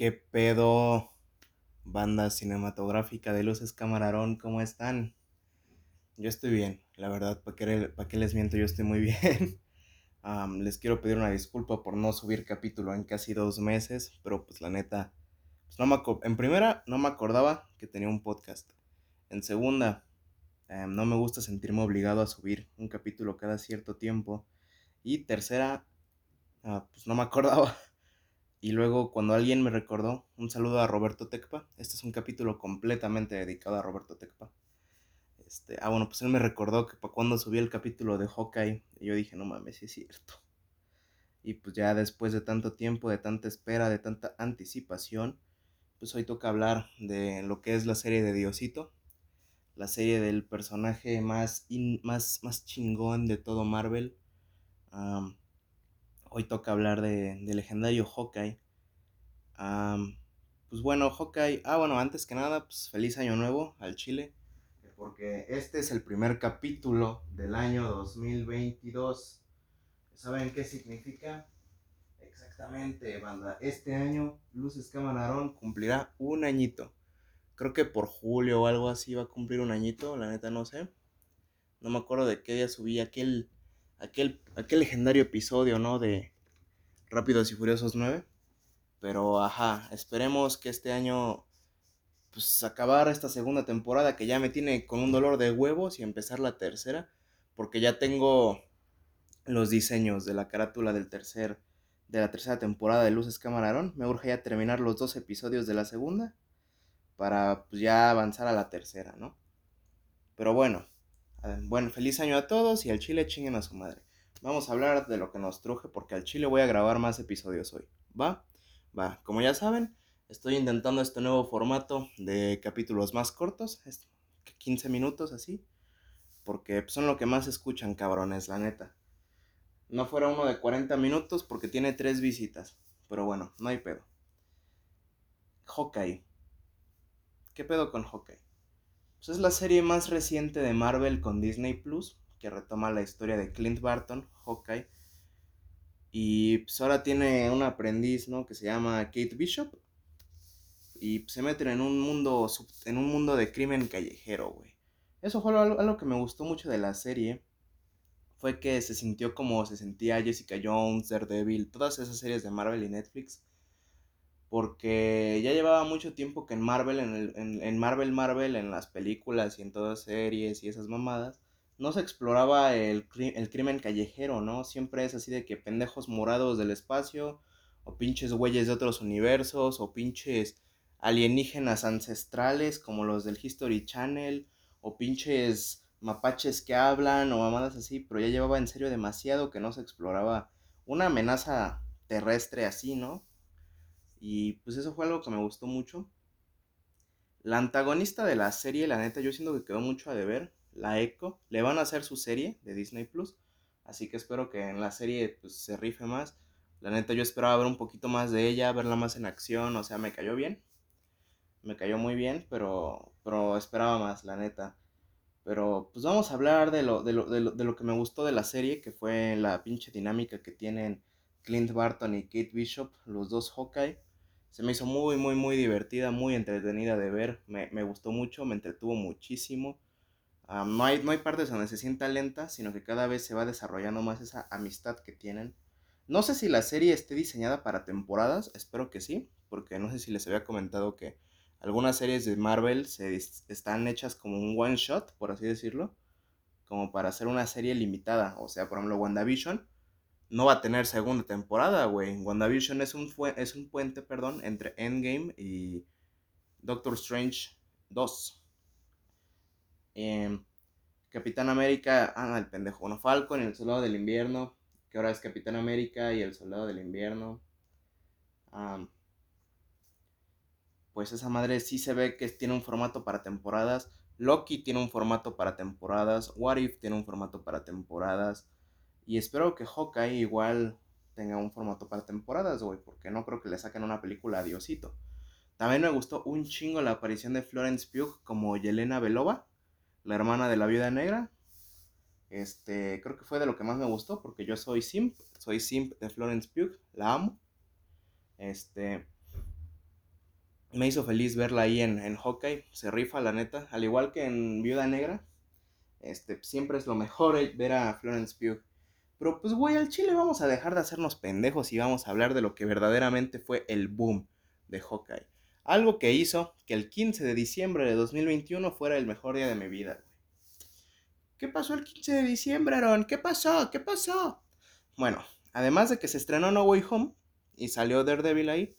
¿Qué pedo, banda cinematográfica de luces camarón? ¿Cómo están? Yo estoy bien, la verdad, ¿para qué, qué les miento? Yo estoy muy bien. les quiero pedir una disculpa por no subir capítulo en casi dos meses, pero pues la neta, pues no me en primera no me acordaba que tenía un podcast. En segunda, em, no me gusta sentirme obligado a subir un capítulo cada cierto tiempo. Y tercera, ah, pues no me acordaba. Y luego cuando alguien me recordó, un saludo a Roberto Tecpa. Este es un capítulo completamente dedicado a Roberto Tecpa. Este, ah, bueno, pues él me recordó que cuando subí el capítulo de Hawkeye, yo dije, no mames, sí es cierto. Y pues ya después de tanto tiempo, de tanta espera, de tanta anticipación, pues hoy toca hablar de lo que es la serie de Diosito, la serie del personaje más, más, más chingón de todo Marvel. Hoy toca hablar de, legendario Hawkeye. pues bueno, Hawkeye. Ah, bueno, antes que nada, pues feliz año nuevo al Chile. Porque este es el primer capítulo del año 2022. ¿Saben qué significa? Exactamente, banda. Este año Luces Camarón cumplirá un añito. Creo que por julio o algo así va a cumplir un añito, la neta no sé. No me acuerdo de qué día subí aquel aquel, aquel legendario episodio, ¿no? De Rápidos y Furiosos 9. Pero, ajá, esperemos que este año, pues, acabar esta segunda temporada que ya me tiene con un dolor de huevos y empezar la tercera. Porque ya tengo los diseños de la carátula del tercer, de la tercera temporada de Luces Camarón. Me urge ya terminar los dos episodios de la segunda para pues, ya avanzar a la tercera, ¿no? Pero bueno, bueno, feliz año a todos y al chile chinguen a su madre. Vamos a hablar de lo que nos truje porque al chile voy a grabar más episodios hoy. ¿Va? Va. Como ya saben, estoy intentando este nuevo formato de capítulos más cortos, 15 minutos así, porque son lo que más escuchan, cabrones, la neta. No fuera uno de 40 minutos porque tiene tres visitas, pero bueno, no hay pedo. Hawkeye. ¿Qué pedo con Hawkeye? Pues es la serie más reciente de Marvel con Disney Plus, que retoma la historia de Clint Barton, Hawkeye. Y pues ahora tiene un aprendiz, ¿no? Que se llama Kate Bishop. Y pues, se meten en un mundo, en un mundo de crimen callejero, güey. Eso fue algo, algo que me gustó mucho de la serie. Fue que se sintió como se sentía Jessica Jones, Daredevil, todas esas series de Marvel y Netflix porque ya llevaba mucho tiempo que en Marvel, en, el, en, Marvel Marvel, en las películas y en todas series y esas mamadas, no se exploraba el, el crimen callejero, ¿no? Siempre es así de que pendejos morados del espacio, o pinches güeyes de otros universos, o pinches alienígenas ancestrales como los del History Channel, o pinches mapaches que hablan, o mamadas así, pero ya llevaba en serio demasiado que no se exploraba una amenaza terrestre así, ¿no? Y pues eso fue algo que me gustó mucho. La antagonista de la serie, la neta, yo siento que quedó mucho a deber. La Echo. Le van a hacer su serie de Disney Plus. Así que espero que en la serie pues, se rife más. La neta, yo esperaba ver un poquito más de ella, verla más en acción. O sea, me cayó bien. Me cayó muy bien, pero, pero esperaba más, la neta. Pero pues vamos a hablar de lo, de, lo, de, lo, de lo que me gustó de la serie, que fue la pinche dinámica que tienen Clint Barton y Kate Bishop, los dos Hawkeye se me hizo muy, muy, muy divertida, muy entretenida de ver. Me, gustó mucho, me entretuvo muchísimo. no, hay, no hay partes donde se sienta lenta, sino que cada vez se va desarrollando más esa amistad que tienen. No sé si la serie esté diseñada para temporadas, espero que sí, porque no sé si les había comentado que algunas series de Marvel se están hechas como un one shot, por así decirlo, como para hacer una serie limitada. O sea, por ejemplo, WandaVision no va a tener segunda temporada, güey. WandaVision es un, es un puente, perdón, entre Endgame y Doctor Strange 2. Em, Capitán América, ah, el pendejo, Falcon y el Soldado del Invierno, que ahora es Capitán América y el Soldado del Invierno. pues esa madre sí se ve que tiene un formato para temporadas. Loki tiene un formato para temporadas. What If tiene un formato para temporadas. Y espero que Hawkeye igual tenga un formato para temporadas, güey, porque no creo que le saquen una película a Diosito. También me gustó un chingo la aparición de Florence Pugh como Yelena Belova, la hermana de la viuda negra. Este, creo que fue de lo que más me gustó, porque yo soy simp, soy simp de Florence Pugh, la amo. Este, Me hizo feliz verla ahí en, en Hawkeye. Se rifa, la neta. Al igual que en Viuda Negra. Este, siempre es lo mejor ver a Florence Pugh. Pero pues, güey, al chile vamos a dejar de hacernos pendejos y vamos a hablar de lo que verdaderamente fue el boom de Hawkeye. Algo que hizo que el 15 de diciembre de 2021 fuera el mejor día de mi vida, güey. ¿Qué pasó el 15 de diciembre, Aaron? ¿Qué pasó? ¿Qué pasó? Bueno, además de que se estrenó No Way Home y salió Daredevil ahí,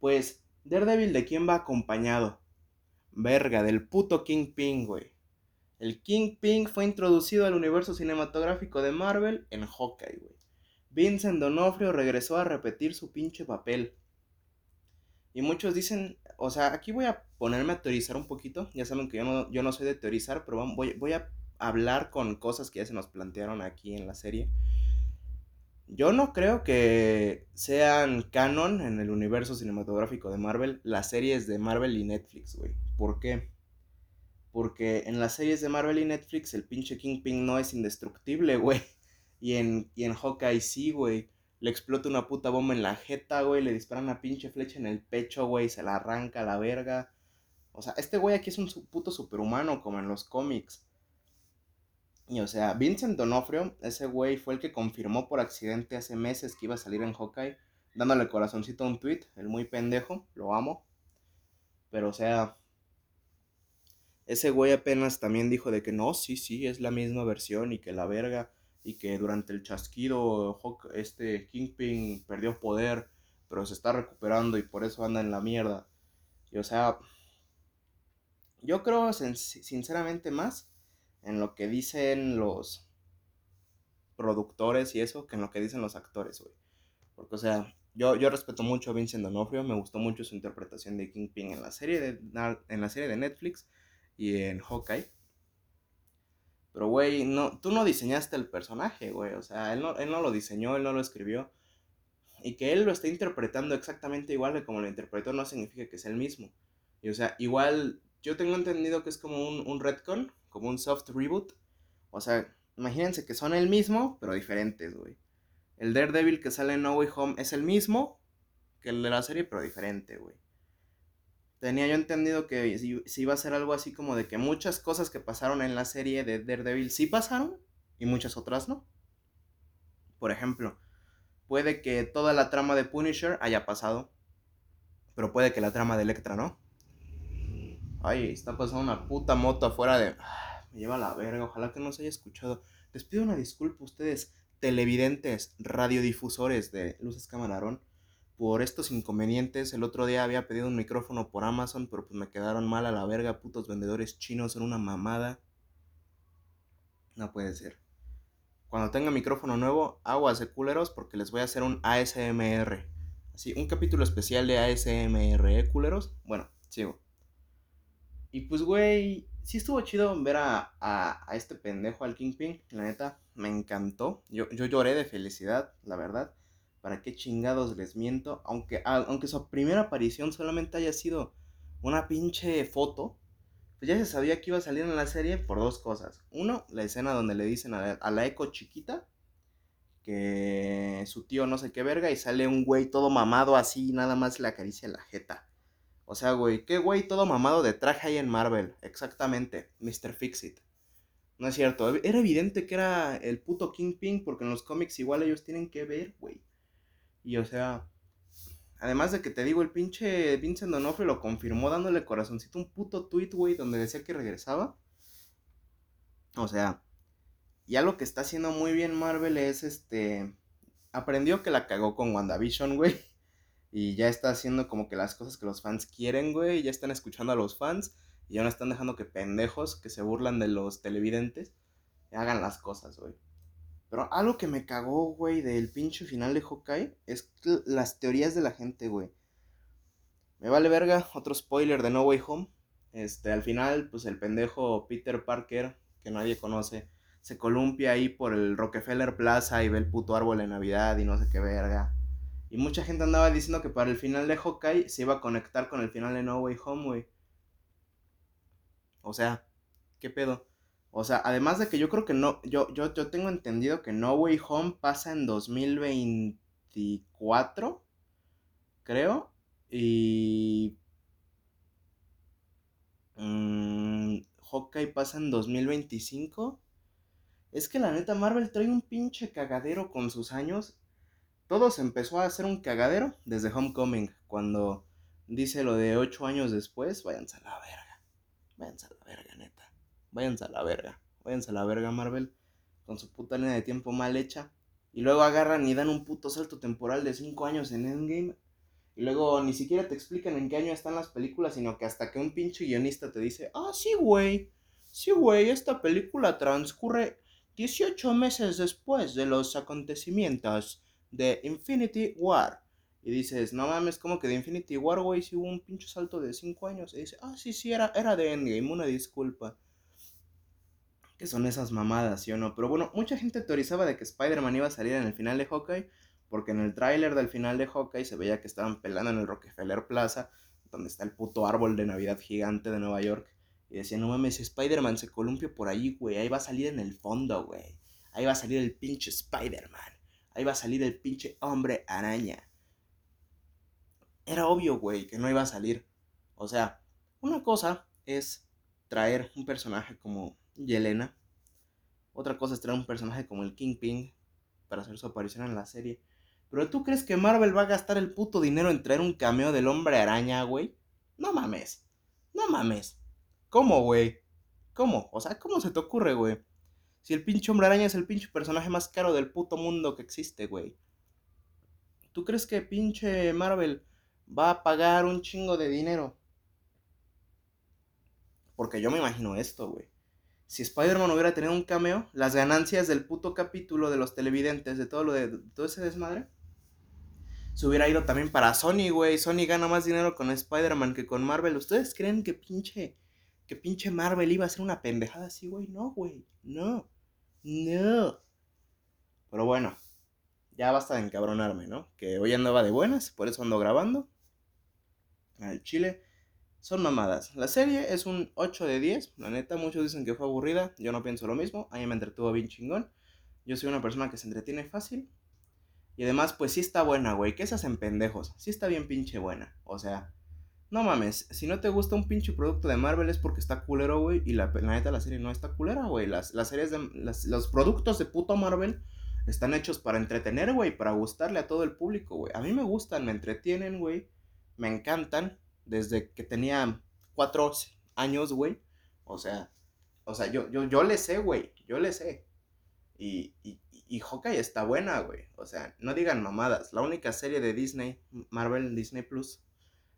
pues Daredevil de quién va acompañado? Verga, del puto Kingpin, güey. El Kingpin fue introducido al universo cinematográfico de Marvel en Hawkeye, güey. Vincent Donofrio regresó a repetir su pinche papel. Y muchos dicen, o sea, aquí voy a ponerme a teorizar un poquito. Ya saben que yo no, yo no soy de teorizar, pero voy, voy a hablar con cosas que ya se nos plantearon aquí en la serie. Yo no creo que sean canon en el universo cinematográfico de Marvel las series de Marvel y Netflix, güey. ¿Por qué? Porque en las series de Marvel y Netflix el pinche Kingpin no es indestructible, güey. Y en, y en Hawkeye sí, güey. Le explota una puta bomba en la jeta, güey. Le disparan una pinche flecha en el pecho, güey. Se la arranca a la verga. O sea, este güey aquí es un puto superhumano, como en los cómics. Y o sea, Vincent Donofrio, ese güey fue el que confirmó por accidente hace meses que iba a salir en Hawkeye, dándole corazoncito a un tweet, el muy pendejo, lo amo. Pero o sea, ese güey apenas también dijo de que no, sí, sí, es la misma versión y que la verga, y que durante el chasquido este Kingpin perdió poder, pero se está recuperando y por eso anda en la mierda. Y o sea, yo creo sinceramente más en lo que dicen los productores y eso que en lo que dicen los actores, güey. Porque, o sea, yo, yo respeto mucho a Vincent D'Onofrio, me gustó mucho su interpretación de Kingpin en la serie de, en la serie de Netflix y en Hawkeye. Pero, güey, no, tú no diseñaste el personaje, güey. O sea, él no, él no lo diseñó, él no lo escribió. Y que él lo esté interpretando exactamente igual que como lo interpretó no significa que sea el mismo. Y, o sea, igual yo tengo entendido que es como un, un retcon, como un soft reboot. O sea, imagínense que son el mismo, pero diferentes, güey. El Daredevil que sale en No Way Home es el mismo que el de la serie, pero diferente, güey. Tenía yo entendido que si, iba a ser algo así como de que muchas cosas que pasaron en la serie de Daredevil sí pasaron y muchas otras no. Por ejemplo, puede que toda la trama de Punisher haya pasado, pero puede que la trama de Electra no. Ay, está pasando una puta moto afuera de... Ah, me lleva la verga, ojalá que no se haya escuchado. Les pido una disculpa a ustedes, televidentes, radiodifusores de Luces Camarón, por estos inconvenientes. El otro día había pedido un micrófono por Amazon, pero pues me quedaron mal a la verga, putos vendedores chinos, son una mamada. No puede ser. Cuando tenga micrófono nuevo, aguas de culeros porque les voy a hacer un ASMR. Así, un capítulo especial de ASMR, ¿eh, culeros? Bueno, sigo. Y pues, güey, sí estuvo chido ver a, a, este pendejo, al Kingpin. La neta, me encantó. Yo, yo lloré de felicidad, la verdad. ¿Para qué chingados les miento? Aunque, aunque su primera aparición solamente haya sido una pinche foto, pues ya se sabía que iba a salir en la serie por dos cosas. Uno, la escena donde le dicen a la, eco chiquita que su tío no sé qué verga y sale un güey todo mamado así y nada más le acaricia la jeta. O sea, güey, qué güey todo mamado de traje ahí en Marvel. Exactamente, Mr. Fixit. No es cierto, era evidente que era el puto Kingpin porque en los cómics igual ellos tienen que ver, güey. Y o sea, además de que te digo, el pinche Vincent D'Onofrio lo confirmó dándole corazoncito un puto tweet, güey, donde decía que regresaba. O sea, ya lo que está haciendo muy bien Marvel es este. Aprendió que la cagó con WandaVision, güey. Y ya está haciendo como que las cosas que los fans quieren, güey. Ya están escuchando a los fans. Y ya no están dejando que pendejos que se burlan de los televidentes hagan las cosas, güey. Pero algo que me cagó, güey, del pinche final de Hawkeye es las teorías de la gente, güey. Me vale verga, otro spoiler de No Way Home. Este, al final, pues el pendejo Peter Parker, que nadie conoce, se columpia ahí por el Rockefeller Plaza y ve el puto árbol de Navidad y no sé qué verga. Y mucha gente andaba diciendo que para el final de Hawkeye se iba a conectar con el final de No Way Home, güey. O sea, ¿qué pedo? O sea, además de que yo creo que no, yo, yo, yo tengo entendido que No Way Home pasa en 2024, creo, y... Mm, Hawkeye pasa en 2025. Es que la neta Marvel trae un pinche cagadero con sus años. Todo se empezó a hacer un cagadero desde Homecoming, cuando dice lo de 8 años después, váyanse a la verga. Váyanse a la verga, neta. Váyanse a la verga. Váyanse a la verga, Marvel. Con su puta línea de tiempo mal hecha. Y luego agarran y dan un puto salto temporal de cinco años en Endgame. Y luego ni siquiera te explican en qué año están las películas, sino que hasta que un pinche guionista te dice, ah, sí, güey. Sí, güey, esta película transcurre 18 meses después de los acontecimientos de Infinity War. Y dices, no mames, como que de Infinity War, güey, si hubo un pinche salto de 5 años. Y dice, ah, sí, sí, era, era de Endgame, una disculpa. ¿Qué son esas mamadas, sí o no? Pero bueno, mucha gente teorizaba de que Spider-Man iba a salir en el final de Hawkeye porque en el tráiler del final de Hawkeye se veía que estaban pelando en el Rockefeller Plaza, donde está el puto árbol de Navidad gigante de Nueva York. Y decían, no mames, Spider-Man se columpia por ahí, güey. Ahí va a salir en el fondo, güey. Ahí va a salir el pinche Spider-Man. Ahí va a salir el pinche hombre araña. Era obvio, güey, que no iba a salir. O sea, una cosa es traer un personaje como Yelena. Otra cosa es traer un personaje como el Kingpin para hacer su aparición en la serie. Pero tú crees que Marvel va a gastar el puto dinero en traer un cameo del hombre araña, güey? No mames. No mames. ¿Cómo, güey? ¿Cómo? O sea, ¿cómo se te ocurre, güey? Si el pinche hombre araña es el pinche personaje más caro del puto mundo que existe, güey. ¿Tú crees que pinche Marvel va a pagar un chingo de dinero? Porque yo me imagino esto, güey. Si Spider-Man hubiera tenido un cameo, las ganancias del puto capítulo de los televidentes, de todo lo de, todo ese desmadre, se hubiera ido también para Sony, güey. Sony gana más dinero con Spider-Man que con Marvel. ¿Ustedes creen que pinche, que pinche Marvel iba a ser una pendejada así, güey? No, güey. No. No. Pero bueno, ya basta de encabronarme, ¿no? Que hoy andaba de buenas, por eso ando grabando. Al chile. Son mamadas. La serie es un 8 de 10. La neta, muchos dicen que fue aburrida. Yo no pienso lo mismo. A mí me entretuvo bien chingón. Yo soy una persona que se entretiene fácil. Y además, pues sí está buena, güey. ¿Qué se hacen pendejos? Sí está bien pinche buena. O sea, no mames. Si no te gusta un pinche producto de Marvel es porque está culero, güey. Y la, neta, la serie no está culera, güey. Las, las series de. los productos de puto Marvel están hechos para entretener, güey. Para gustarle a todo el público, güey. A mí me gustan, me entretienen, güey. Me encantan. Desde que tenía cuatro años, güey. O sea, o sea, yo, yo, yo le sé, güey. Yo le sé. Y, y, y está buena, güey. O sea, no digan mamadas. La única serie de Disney, Marvel Disney Plus,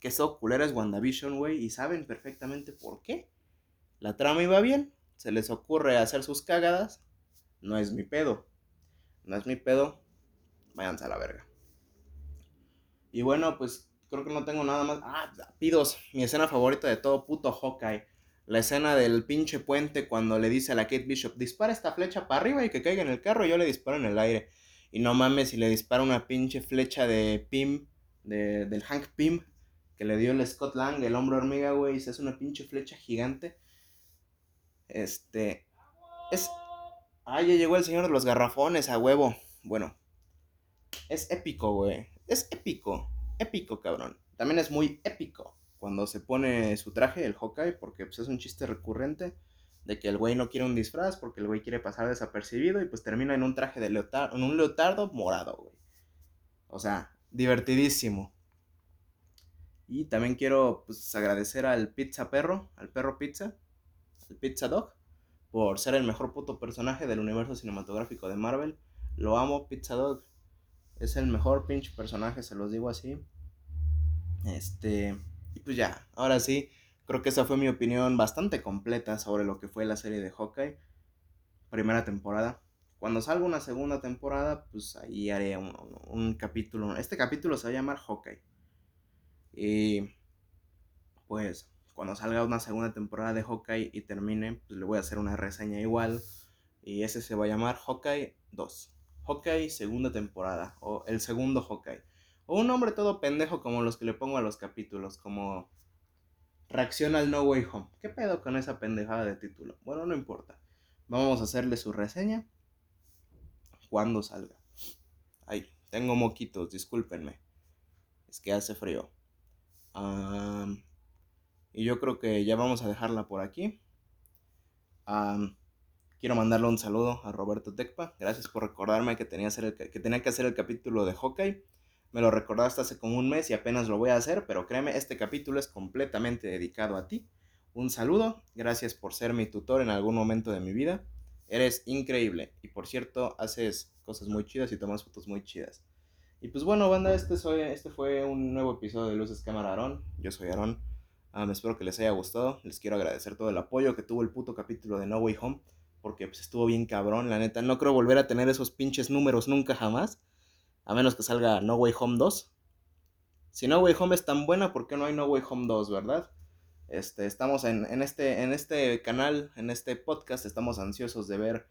que es culera es WandaVision, güey. Y saben perfectamente por qué. La trama iba bien. Se les ocurre hacer sus cagadas. No es mi pedo. No es mi pedo. Váyanse a la verga. Y bueno, pues creo que no tengo nada más. Ah, pidos. Mi escena favorita de todo puto Hawkeye la escena del pinche puente cuando le dice a la Kate Bishop, dispara esta flecha para arriba y que caiga en el carro, y yo le disparo en el aire. Y no mames, si le dispara una pinche flecha de Pim, de, del Hank Pym, que le dio el Scott Lang, el hombro hormiga, güey, y se una pinche flecha gigante. Este. Es. Ah, ya llegó el señor de los garrafones, a huevo. Bueno. Es épico, güey. Es épico. Épico, cabrón. También es muy épico cuando se pone su traje, el Hawkeye, porque pues, es un chiste recurrente de que el güey no quiere un disfraz porque el güey quiere pasar desapercibido y pues termina en un traje de leotardo, en un leotardo morado, güey. O sea, divertidísimo. Y también quiero pues agradecer al Pizza Perro, al Perro Pizza, al Pizza Dog, por ser el mejor puto personaje del universo cinematográfico de Marvel. Lo amo, Pizza Dog. Es el mejor pinche personaje, se los digo así. Este, y pues ya, ahora sí, creo que esa fue mi opinión bastante completa sobre lo que fue la serie de Hawkeye, primera temporada. Cuando salga una segunda temporada, pues ahí haré un, capítulo. Este capítulo se va a llamar Hawkeye. Y pues cuando salga una segunda temporada de Hawkeye y termine, pues le voy a hacer una reseña igual. Y ese se va a llamar Hawkeye 2. Hawkeye segunda temporada. O el segundo Hawkeye. O un nombre todo pendejo como los que le pongo a los capítulos, como Reacción al No Way Home. ¿Qué pedo con esa pendejada de título? Bueno, no importa. Vamos a hacerle su reseña cuando salga. Ay, tengo moquitos, discúlpenme. Es que hace frío. y yo creo que ya vamos a dejarla por aquí. Quiero mandarle un saludo a Roberto Tecpa. Gracias por recordarme que tenía, que tenía que hacer el capítulo de hockey. Me lo recordaste hace como un mes y apenas lo voy a hacer, pero créeme, este capítulo es completamente dedicado a ti. Un saludo, gracias por ser mi tutor en algún momento de mi vida. Eres increíble y por cierto, haces cosas muy chidas y tomas fotos muy chidas. Y pues bueno, banda, este, soy, este fue un nuevo episodio de Luces Cámara Aarón. Yo soy Aarón. me espero que les haya gustado. Les quiero agradecer todo el apoyo que tuvo el puto capítulo de No Way Home. Porque pues estuvo bien cabrón, la neta. No creo volver a tener esos pinches números nunca jamás. A menos que salga No Way Home 2. Si No Way Home es tan buena, ¿por qué no hay No Way Home 2, verdad? Este, estamos en, este, en este canal, en este podcast, estamos ansiosos de ver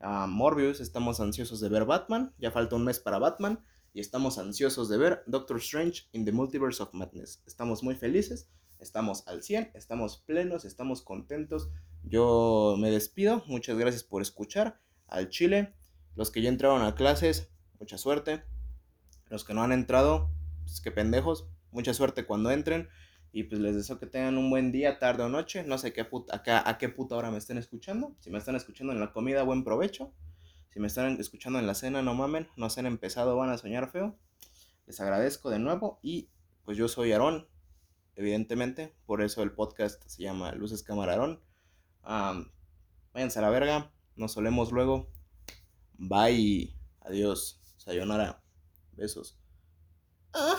a Morbius, estamos ansiosos de ver Batman, ya falta un mes para Batman, y estamos ansiosos de ver Doctor Strange in the Multiverse of Madness. Estamos muy felices, estamos al 100, estamos plenos, estamos contentos. Yo me despido, muchas gracias por escuchar al Chile. Los que ya entraron a clases, mucha suerte. Los que no han entrado, pues que pendejos, mucha suerte cuando entren. Y pues les deseo que tengan un buen día, tarde o noche. No sé qué puta, acá, a qué puta hora me estén escuchando. Si me están escuchando en la comida, buen provecho. Si me están escuchando en la cena, no mamen. No se han empezado, van a soñar feo. Les agradezco de nuevo. Y pues yo soy Aarón, evidentemente. Por eso el podcast se llama Luces Cámara Aarón. váyanse a la verga. Nos solemos luego. Bye. Adiós. Sayonara. Besos. Ah.